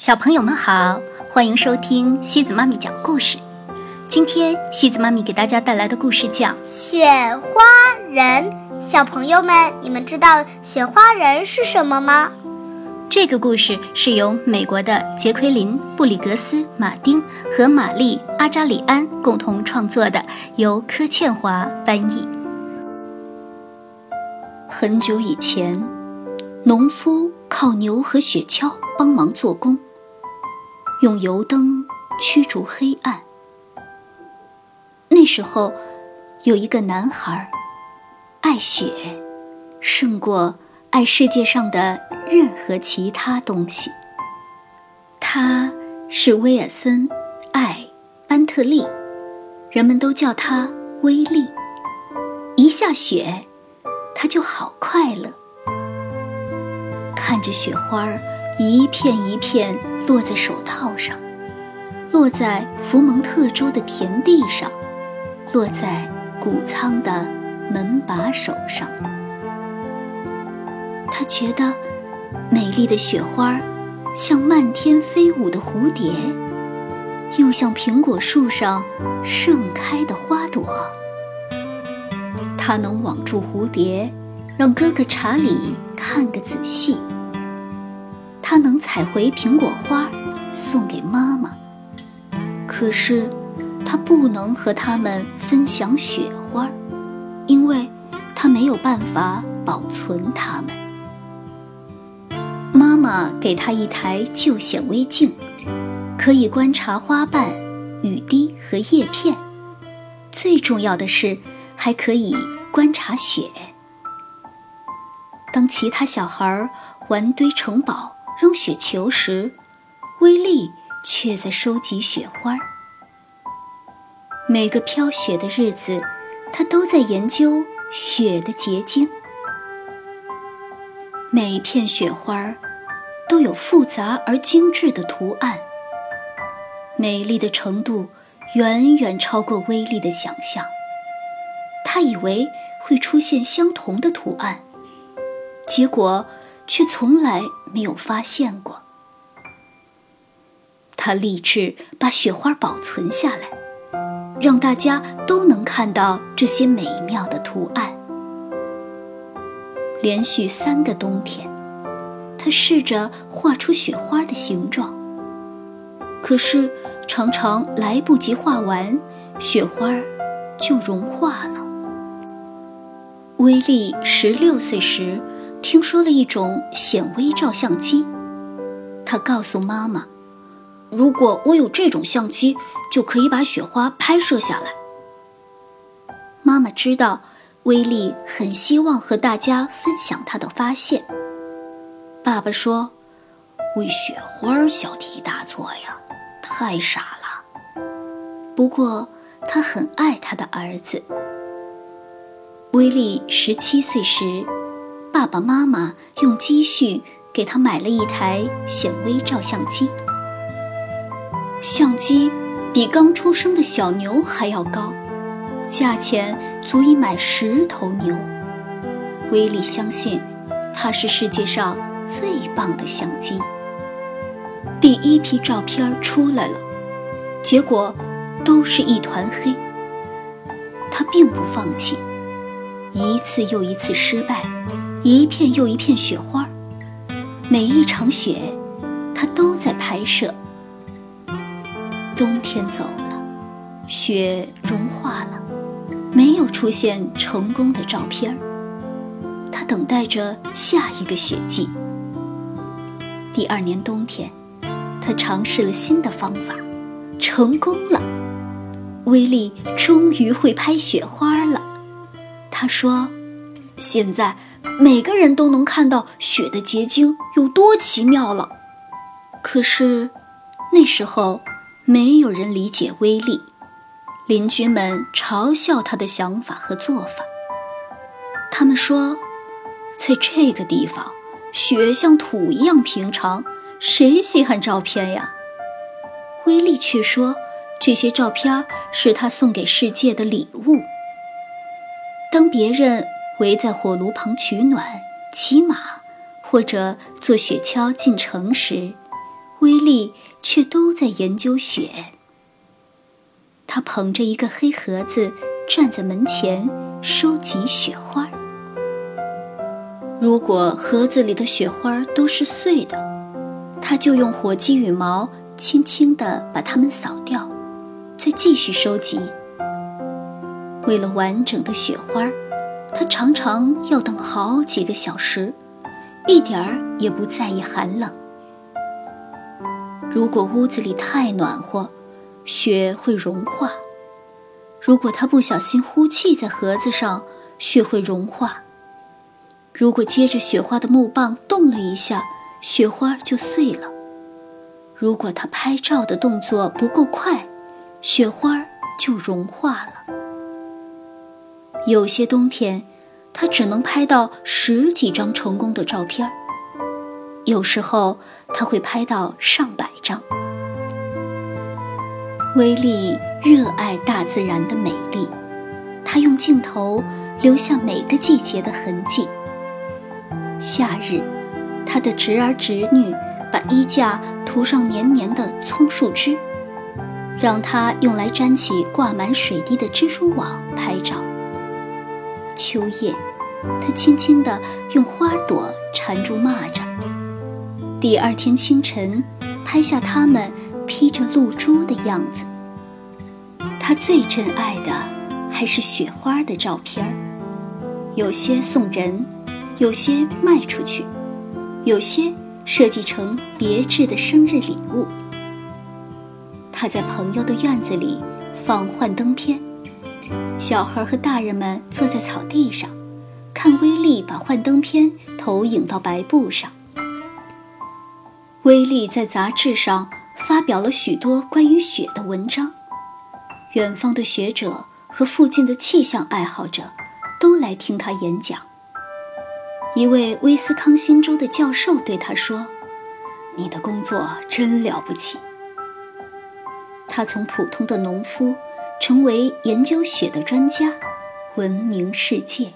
小朋友们好，欢迎收听西子妈咪讲故事。今天西子妈咪给大家带来的故事叫《雪花人》。小朋友们，你们知道雪花人是什么吗？这个故事是由美国的杰奎琳·布里格斯、马丁和玛丽·阿扎里安共同创作的，由柯倩华翻译。很久以前，农夫靠牛和雪橇帮忙做工，用油灯驱逐黑暗。那时候，有一个男孩，爱雪，胜过爱世界上的任何其他东西。他是威尔森·爱班特利，人们都叫他威利。一下雪，他就好快乐。看着雪花儿一片一片落在手套上，落在福蒙特州的田地上。落在谷仓的门把手上，他觉得美丽的雪花像漫天飞舞的蝴蝶，又像苹果树上盛开的花朵。他能网住蝴蝶，让哥哥查理看个仔细。他能采回苹果花，送给妈妈。可是。他不能和他们分享雪花，因为他没有办法保存它们。妈妈给他一台旧显微镜，可以观察花瓣、雨滴和叶片。最重要的是，还可以观察雪。当其他小孩玩堆城堡、扔雪球时，威利却在收集雪花。每个飘雪的日子，他都在研究雪的结晶。每一片雪花都有复杂而精致的图案，美丽的程度远远超过威力的想象。他以为会出现相同的图案，结果却从来没有发现过。他立志把雪花保存下来。让大家都能看到这些美妙的图案。连续三个冬天，他试着画出雪花的形状，可是常常来不及画完，雪花就融化了。威利十六岁时，听说了一种显微照相机，他告诉妈妈。如果我有这种相机，就可以把雪花拍摄下来。妈妈知道威利很希望和大家分享他的发现。爸爸说：“为雪花小题大做呀，太傻了。”不过他很爱他的儿子。威利十七岁时，爸爸妈妈用积蓄给他买了一台显微照相机。相机比刚出生的小牛还要高，价钱足以买十头牛。威利相信，它是世界上最棒的相机。第一批照片出来了，结果都是一团黑。他并不放弃，一次又一次失败，一片又一片雪花，每一场雪，他都在拍摄。冬天走了，雪融化了，没有出现成功的照片他等待着下一个雪季。第二年冬天，他尝试了新的方法，成功了。威利终于会拍雪花了。他说：“现在每个人都能看到雪的结晶有多奇妙了。”可是那时候。没有人理解威力，邻居们嘲笑他的想法和做法。他们说，在这个地方，雪像土一样平常，谁稀罕照片呀？威力却说，这些照片是他送给世界的礼物。当别人围在火炉旁取暖、骑马，或者坐雪橇进城时，威利却都在研究雪。他捧着一个黑盒子，站在门前收集雪花。如果盒子里的雪花都是碎的，他就用火鸡羽毛轻轻地把它们扫掉，再继续收集。为了完整的雪花，他常常要等好几个小时，一点儿也不在意寒冷。如果屋子里太暖和，雪会融化。如果他不小心呼气在盒子上，雪会融化。如果接着雪花的木棒动了一下，雪花就碎了。如果他拍照的动作不够快，雪花就融化了。有些冬天，他只能拍到十几张成功的照片有时候他会拍到上百张。威利热爱大自然的美丽，他用镜头留下每个季节的痕迹。夏日，他的侄儿侄女把衣架涂上黏黏的葱树枝，让他用来粘起挂满水滴的蜘蛛网拍照。秋夜，他轻轻地用花朵缠住蚂蚱。第二天清晨，拍下它们披着露珠的样子。他最珍爱的还是雪花的照片，有些送人，有些卖出去，有些设计成别致的生日礼物。他在朋友的院子里放幻灯片，小孩和大人们坐在草地上，看威利把幻灯片投影到白布上。威利在杂志上发表了许多关于雪的文章，远方的学者和附近的气象爱好者都来听他演讲。一位威斯康星州的教授对他说：“你的工作真了不起。”他从普通的农夫成为研究雪的专家，闻名世界，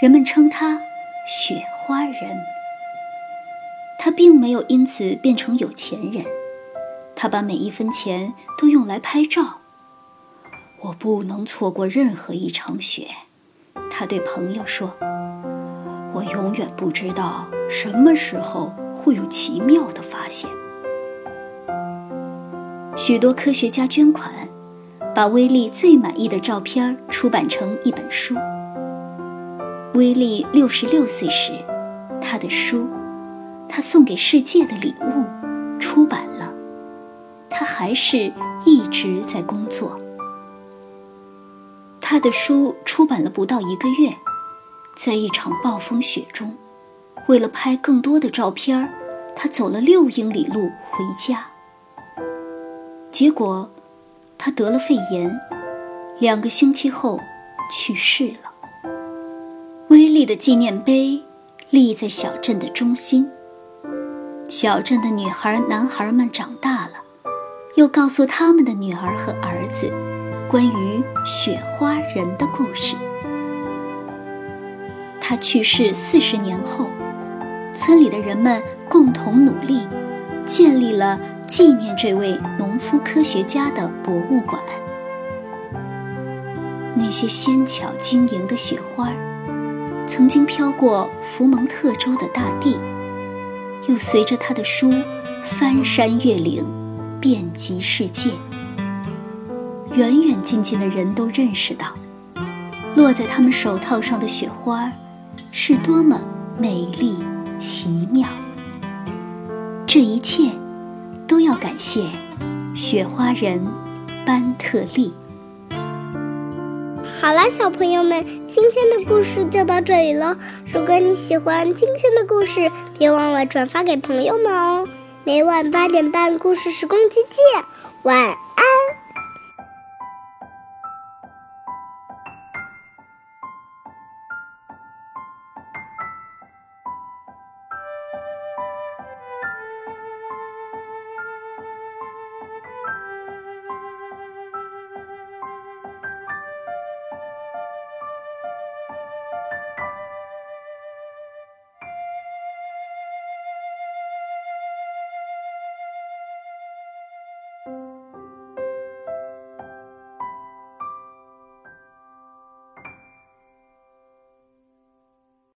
人们称他“雪花人”。他并没有因此变成有钱人，他把每一分钱都用来拍照。我不能错过任何一场雪，他对朋友说。我永远不知道什么时候会有奇妙的发现。许多科学家捐款，把威利最满意的照片出版成一本书。威利六十六岁时，他的书。他送给世界的礼物出版了，他还是一直在工作。他的书出版了不到一个月，在一场暴风雪中，为了拍更多的照片他走了六英里路回家。结果，他得了肺炎，两个星期后去世了。威利的纪念碑立在小镇的中心。小镇的女孩、男孩们长大了，又告诉他们的女儿和儿子关于雪花人的故事。他去世四十年后，村里的人们共同努力，建立了纪念这位农夫科学家的博物馆。那些纤巧晶莹的雪花，曾经飘过福蒙特州的大地。又随着他的书翻山越岭，遍及世界。远远近近的人都认识到，落在他们手套上的雪花，是多么美丽奇妙。这一切，感谢雪花人班特利。好啦，小朋友们，今天的故事就到这里喽。如果你喜欢今天的故事，别忘了转发给朋友们哦。每晚八点半，故事时光机见，晚。